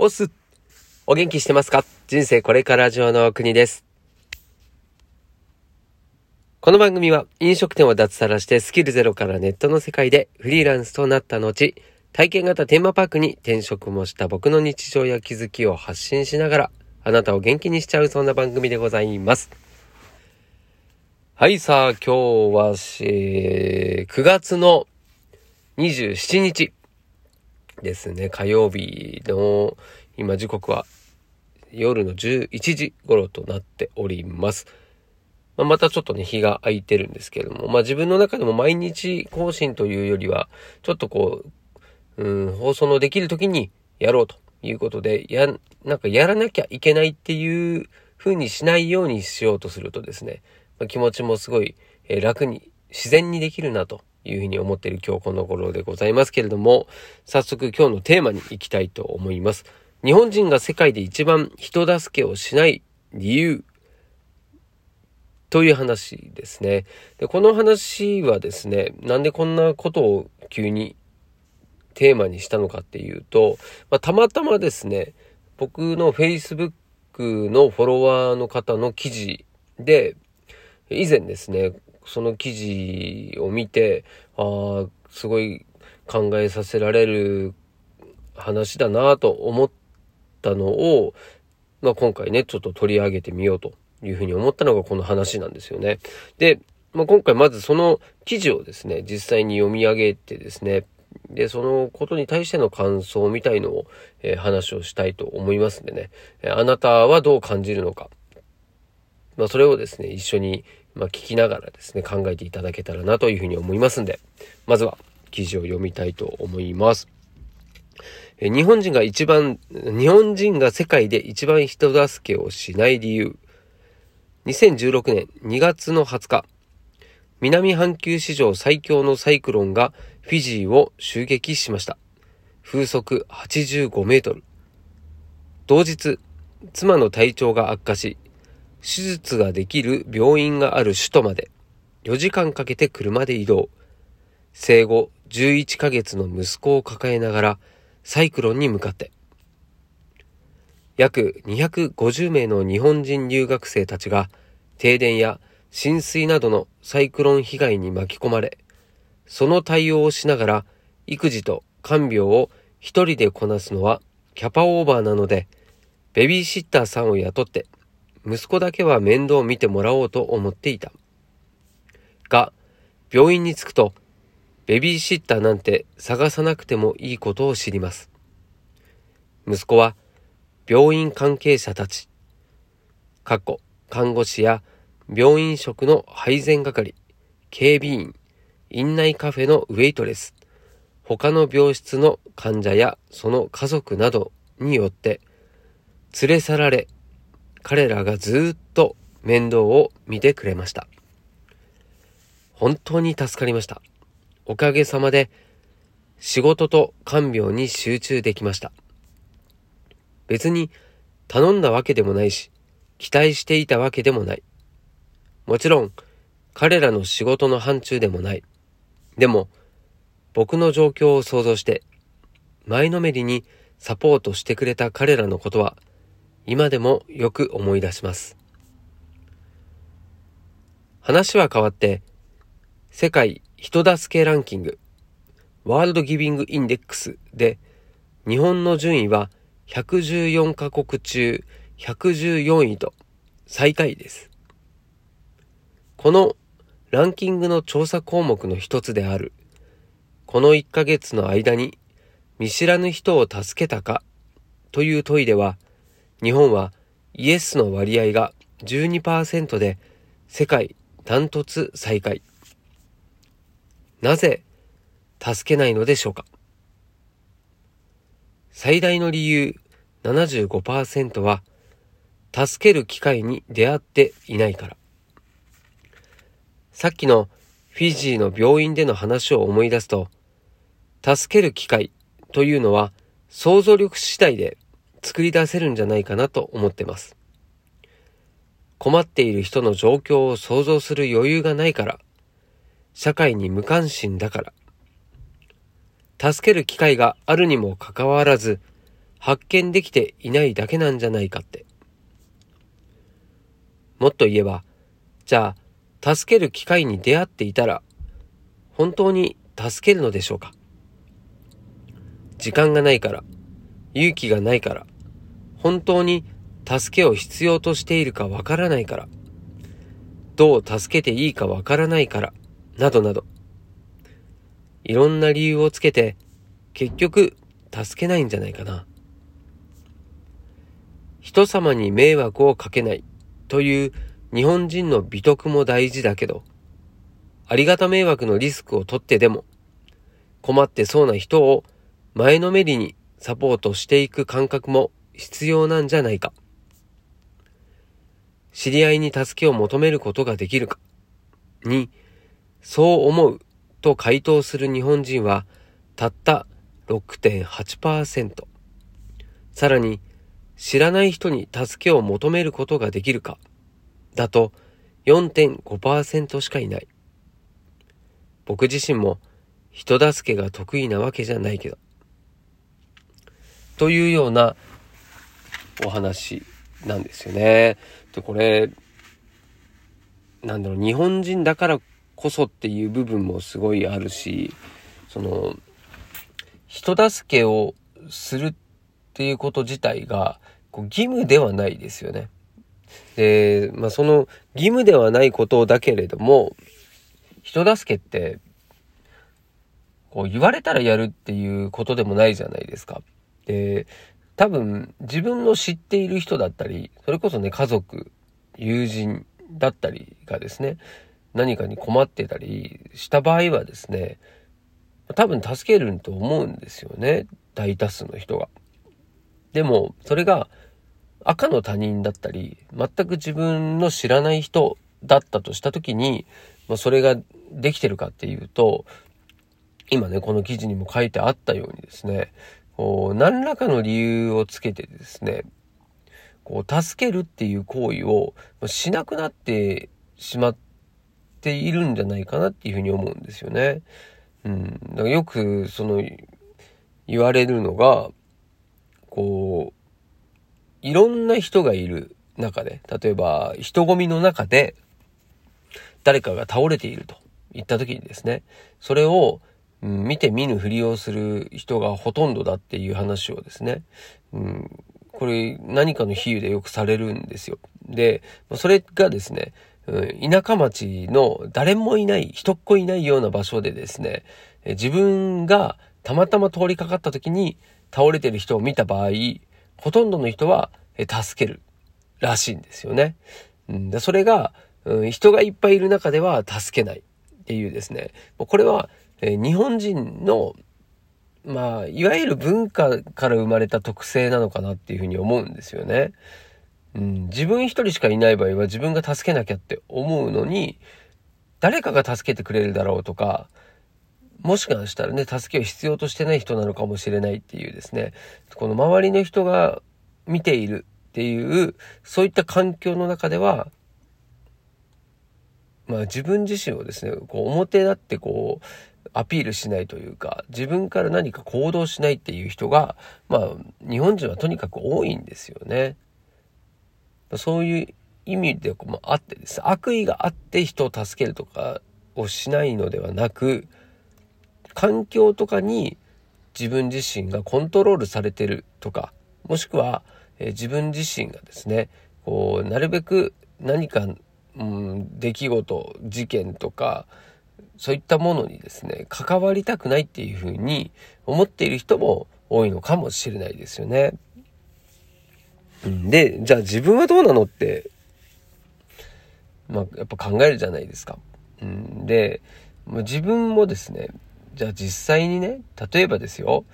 おす。お元気してますか？人生これから上の国です。この番組は飲食店を脱サラしてスキルゼロからネットの世界でフリーランスとなった後、体験型テーマパークに転職もした僕の日常や気づきを発信しながら、あなたを元気にしちゃうそんな番組でございます。はい、さあ、今日は、えー、9月の27日ですね、火曜日の、今時刻は夜の11時頃となっております。まあ、またちょっとね、日が空いてるんですけれども、まあ自分の中でも毎日更新というよりは、ちょっとこう、うん、放送のできる時にやろうということで、や、なんかやらなきゃいけないっていう風にしないようにしようとするとですね、まあ、気持ちもすごい、え楽に、自然にできるなというふうに思っている今日この頃でございますけれども、早速今日のテーマに行きたいと思います。日本人が世界で一番人助けをしない理由という話ですね。で、この話はですね、なんでこんなことを急にテーマにしたのかっていうと、まあ、たまたまですね、僕の Facebook のフォロワーの方の記事で、以前ですね、その記事を見て、ああ、すごい考えさせられる話だなと思ったのを、まあ、今回ね、ちょっと取り上げてみようというふうに思ったのがこの話なんですよね。で、まあ、今回まずその記事をですね、実際に読み上げてですね、で、そのことに対しての感想みたいのを、えー、話をしたいと思いますんでね、えあなたはどう感じるのか、まあ、それをですね、一緒に、まあ聞きながらですね、考えていただけたらなというふうに思いますんで、まずは記事を読みたいと思います。え日本人が一番、日本人が世界で一番人助けをしない理由。2016年2月の20日、南半球史上最強のサイクロンがフィジーを襲撃しました。風速85メートル。同日、妻の体調が悪化し、手術ができる病院がある首都まで4時間かけて車で移動。生後11ヶ月の息子を抱えながらサイクロンに向かって。約250名の日本人留学生たちが停電や浸水などのサイクロン被害に巻き込まれ、その対応をしながら育児と看病を一人でこなすのはキャパオーバーなので、ベビーシッターさんを雇って息子だけは面倒を見てもらおうと思っていた。が、病院に着くと、ベビーシッターなんて探さなくてもいいことを知ります。息子は、病院関係者たち、過去、看護師や病院職の配膳係、警備員、院内カフェのウェイトレス、他の病室の患者やその家族などによって連れ去られ彼らがずっと面倒を見てくれました。本当に助かりました。おかげさまで仕事と看病に集中できました。別に頼んだわけでもないし、期待していたわけでもない。もちろん彼らの仕事の範疇でもない。でも僕の状況を想像して前のめりにサポートしてくれた彼らのことは今でもよく思い出します。話は変わって、世界人助けランキング、ワールドギビングインデックスで、日本の順位は114カ国中114位と最下位です。このランキングの調査項目の一つである、この1ヶ月の間に見知らぬ人を助けたかという問いでは、日本はイエスの割合が12%で世界ダントツ最下位。なぜ助けないのでしょうか？最大の理由75%は助ける機会に出会っていないから。さっきのフィジーの病院での話を思い出すと、助ける機会というのは想像力次第で作り出せるんじゃないかなと思ってます。困っている人の状況を想像する余裕がないから、社会に無関心だから、助ける機会があるにもかかわらず、発見できていないだけなんじゃないかって。もっと言えば、じゃあ、助ける機会に出会っていたら、本当に助けるのでしょうか時間がないから、勇気がないから、本当に助けを必要としているかわからないから、どう助けていいかわからないから、などなど、いろんな理由をつけて、結局、助けないんじゃないかな。人様に迷惑をかけない。という日本人の美徳も大事だけど、ありがた迷惑のリスクを取ってでも、困ってそうな人を前のめりにサポートしていく感覚も必要なんじゃないか。知り合いに助けを求めることができるか。に、そう思うと回答する日本人はたった6.8%。さらに、知らない人に助けを求めることができるか。だと4.5%しかいない。僕自身も人助けが得意なわけじゃないけど。というようなお話なんですよね。で、これ、なんだろう、日本人だからこそっていう部分もすごいあるし、その、人助けをするっていうこと自体が、こう義務ではないですよね。で、まあ、その義務ではないことだけれども、人助けって、こう言われたらやるっていうことでもないじゃないですか。で、多分自分の知っている人だったり、それこそね、家族、友人だったりがですね、何かに困ってたりした場合はですね、多分助けると思うんですよね。大多数の人が。でも、それが赤の他人だったり、全く自分の知らない人だったとした時に、まあ、それができてるかっていうと、今ね、この記事にも書いてあったようにですね、こう、何らかの理由をつけてですね、こう、助けるっていう行為をしなくなってしまっているんじゃないかなっていうふうに思うんですよね。うん。だからよく、その、言われるのが、こう、いろんな人がいる中で、例えば、人混みの中で、誰かが倒れていると言った時にですね、それをうん、見て見ぬふりをする人がほとんどだっていう話をですね、うん、これ何かの比喩でよくされるんですよ。で、それがですね、うん、田舎町の誰もいない、人っ子いないような場所でですね、自分がたまたま通りかかった時に倒れてる人を見た場合、ほとんどの人は助けるらしいんですよね。うん、それが、うん、人がいっぱいいる中では助けないっていうですね、これはえー、日本人の、まあ、いわゆる文化から生まれた特性なのかなっていうふうに思うんですよね。うん、自分一人しかいない場合は自分が助けなきゃって思うのに、誰かが助けてくれるだろうとか、もしかしたらね、助けを必要としてない人なのかもしれないっていうですね、この周りの人が見ているっていう、そういった環境の中では、まあ自分自身をですね、こう表立ってこう、アピールしないというか、自分から何か行動しないっていう人が、まあ、日本人はとにかく多いんですよね。そういう意味でもあってです。悪意があって人を助けるとかをしないのではなく、環境とかに自分自身がコントロールされてるとか、もしくは、えー、自分自身がですね、こう、なるべく何か、うん、出来事、事件とか、そういったものにですね、関わりたくないっていうふうに思っている人も多いのかもしれないですよね。で、じゃあ自分はどうなのって、まあ、やっぱ考えるじゃないですか。で、自分もですね、じゃあ実際にね、例えばですよ、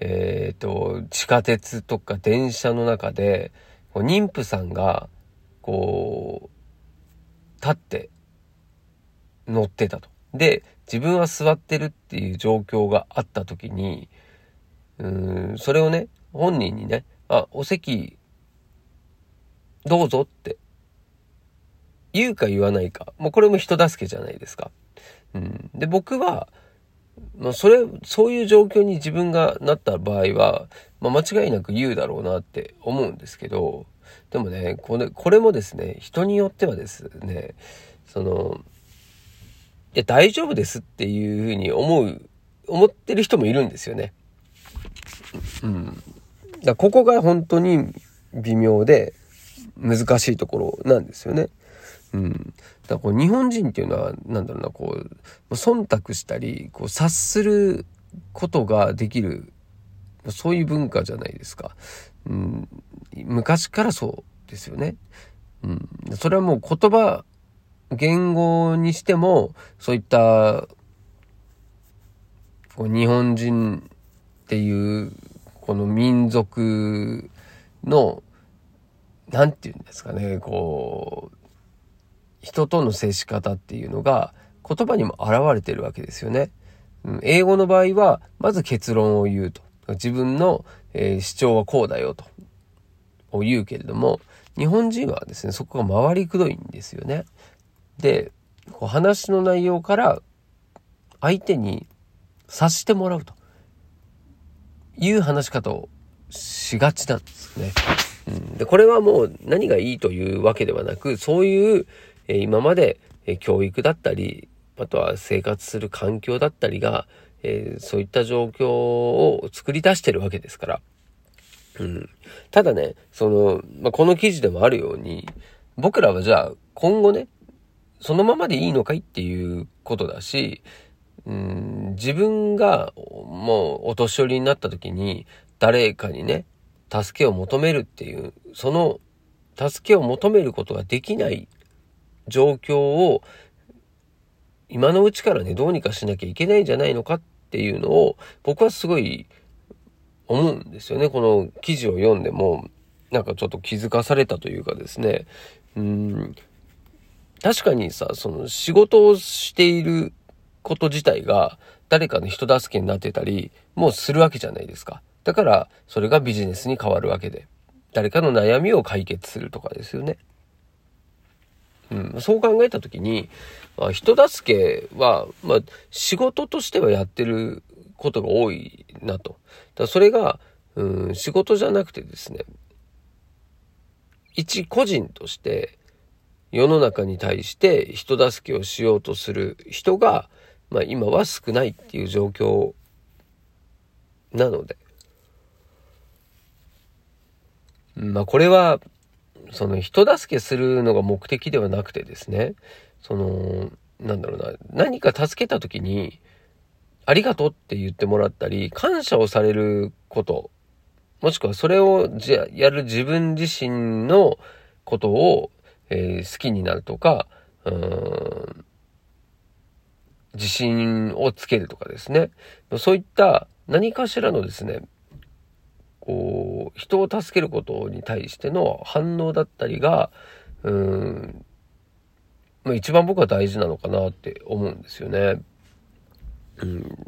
えっ、ー、と、地下鉄とか電車の中で、妊婦さんが、こう、立って乗ってたと。で、自分は座ってるっていう状況があった時に、うーん、それをね、本人にね、あ、お席、どうぞって言うか言わないか。もうこれも人助けじゃないですか。うん、で、僕は、まあ、それ、そういう状況に自分がなった場合は、まあ、間違いなく言うだろうなって思うんですけど、でもね、これ、これもですね、人によってはですね、その、や、大丈夫ですっていうふうに思う、思ってる人もいるんですよね。うん。だここが本当に微妙で難しいところなんですよね。うん。だからこう日本人っていうのは、なんだろうな、こう、忖度したり、こう察することができる、そういう文化じゃないですか。うん。昔からそうですよね。うん。それはもう言葉、言語にしても、そういった、こう日本人っていう、この民族の、なんて言うんですかね、こう、人との接し方っていうのが言葉にも現れてるわけですよね。英語の場合は、まず結論を言うと。自分の、えー、主張はこうだよと。を言うけれども、日本人はですね、そこが回りくどいんですよね。で、こう話の内容から相手に察してもらうという話し方をしがちなんですね。うん、でこれはもう何がいいというわけではなく、そういうえ今まで、え教育だったり、あとは生活する環境だったりが、えー、そういった状況を作り出してるわけですから。うん。ただね、その、まあ、この記事でもあるように、僕らはじゃあ今後ね、そのままでいいのかいっていうことだし、うん、自分がもうお年寄りになった時に誰かにね、助けを求めるっていう、その助けを求めることができない状況を今のうちからね、どうにかしなきゃいけないんじゃないのかっていうのを僕はすごい思うんですよね。この記事を読んでも、なんかちょっと気づかされたというかですね。うん、確かにさ、その仕事をしていること自体が誰かの人助けになってたりもするわけじゃないですか。だからそれがビジネスに変わるわけで。誰かの悩みを解決するとかですよね。うん、そう考えた時に、まあ、人助けは、まあ、仕事としてはやってることが多いなと。だそれが、うん、仕事じゃなくてですね、一個人として世の中に対して人助けをしようとする人が、まあ、今は少ないっていう状況なので、まあこれはその人助けするのが目的ではなくてですね、その、なんだろうな、何か助けた時に、ありがとうって言ってもらったり、感謝をされること、もしくはそれをじゃやる自分自身のことを、えー、好きになるとか、うん、自信をつけるとかですね。そういった何かしらのですね、こう、人を助けることに対しての反応だったりが、うん、まあ、一番僕は大事なのかなって思うんですよね。うん。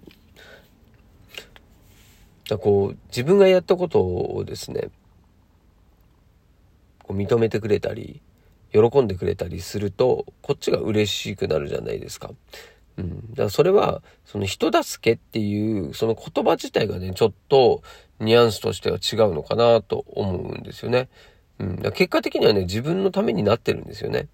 だこう、自分がやったことをですね、こう認めてくれたり、喜んでくれたりすると、こっちが嬉しくなるじゃないですか。うん。だからそれは、その人助けっていう、その言葉自体がね、ちょっとニュアンスとしては違うのかなと思うんですよね。うん。結果的にはね、自分のためになってるんですよね。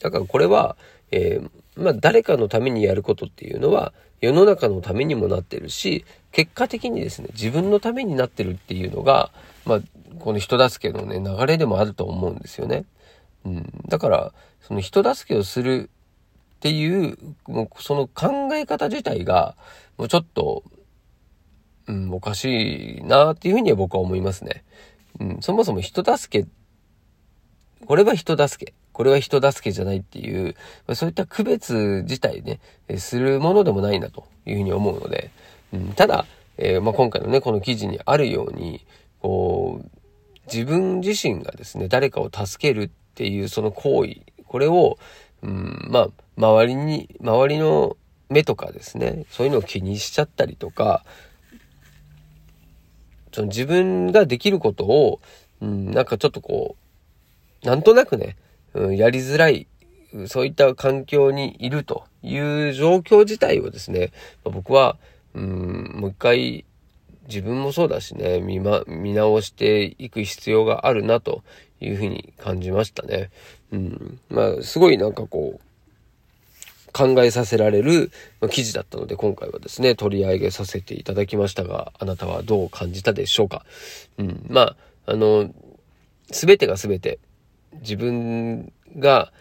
だからこれは、えー、まあ誰かのためにやることっていうのは世の中のためにもなってるし、結果的にですね、自分のためになってるっていうのが、まあこの人助けのね、流れでもあると思うんですよね。うん。だから、その人助けをするっていう、もうその考え方自体が、もうちょっと、うん、おかしいなっていうふうには僕は思いますね。うん、そもそも人助け、これは人助け、これは人助けじゃないっていう、そういった区別自体ね、するものでもないなというふうに思うので、うん、ただ、えー、まあ、今回のね、この記事にあるように、こう、自分自身がですね、誰かを助けるっていうその行為、これを、うん、まあ、周りに、周りの目とかですね、そういうのを気にしちゃったりとか、その自分ができることを、うん、なんかちょっとこう、なんとなくね、うん、やりづらい、そういった環境にいるという状況自体をですね、僕は、うん、もう一回自分もそうだしね、見ま、見直していく必要があるなというふうに感じましたね。うん。まあ、すごいなんかこう、考えさせられる記事だったので、今回はですね、取り上げさせていただきましたが、あなたはどう感じたでしょうかうん。まあ、あの、すべてがすべて自分が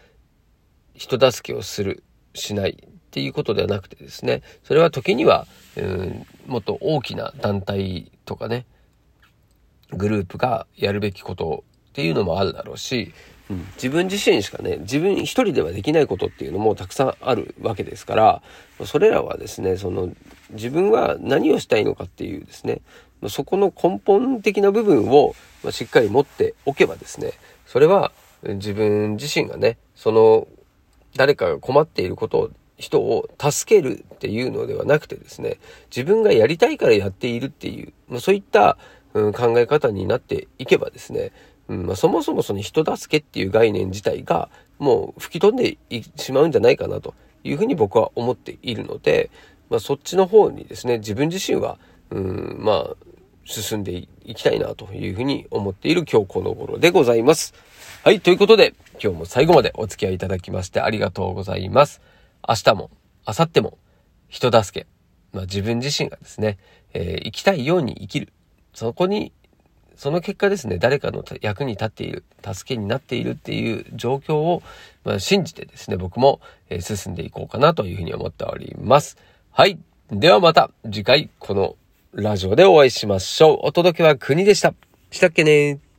人助けをする、しないっていうことではなくてですね、それは時には、うん、もっと大きな団体とかね、グループがやるべきことっていうのもあるだろうし、うん、自分自身しかね、自分一人ではできないことっていうのもたくさんあるわけですから、それらはですね、その自分は何をしたいのかっていうですね、そこの根本的な部分をしっかり持っておけばですね、それは自分自身がね、その誰かが困っていることを人を助けるっていうのではなくてですね、自分がやりたいからやっているっていう、まあ、そういった、うん、考え方になっていけばですね、うんまあ、そもそもその人助けっていう概念自体がもう吹き飛んでしまうんじゃないかなというふうに僕は思っているので、まあ、そっちの方にですね、自分自身は、うん、まあ、進んでいきたいなというふうに思っている今日この頃でございます。はい、ということで、今日も最後までお付き合いいただきましてありがとうございます。明日も、明後日も、人助け、まあ、自分自身がですね、えー、生きたいように生きる。そこに、その結果ですね、誰かの役に立っている、助けになっているっていう状況を、まあ、信じてですね、僕も、えー、進んでいこうかなというふうに思っております。はい。ではまた次回このラジオでお会いしましょう。お届けは国でした。したっけね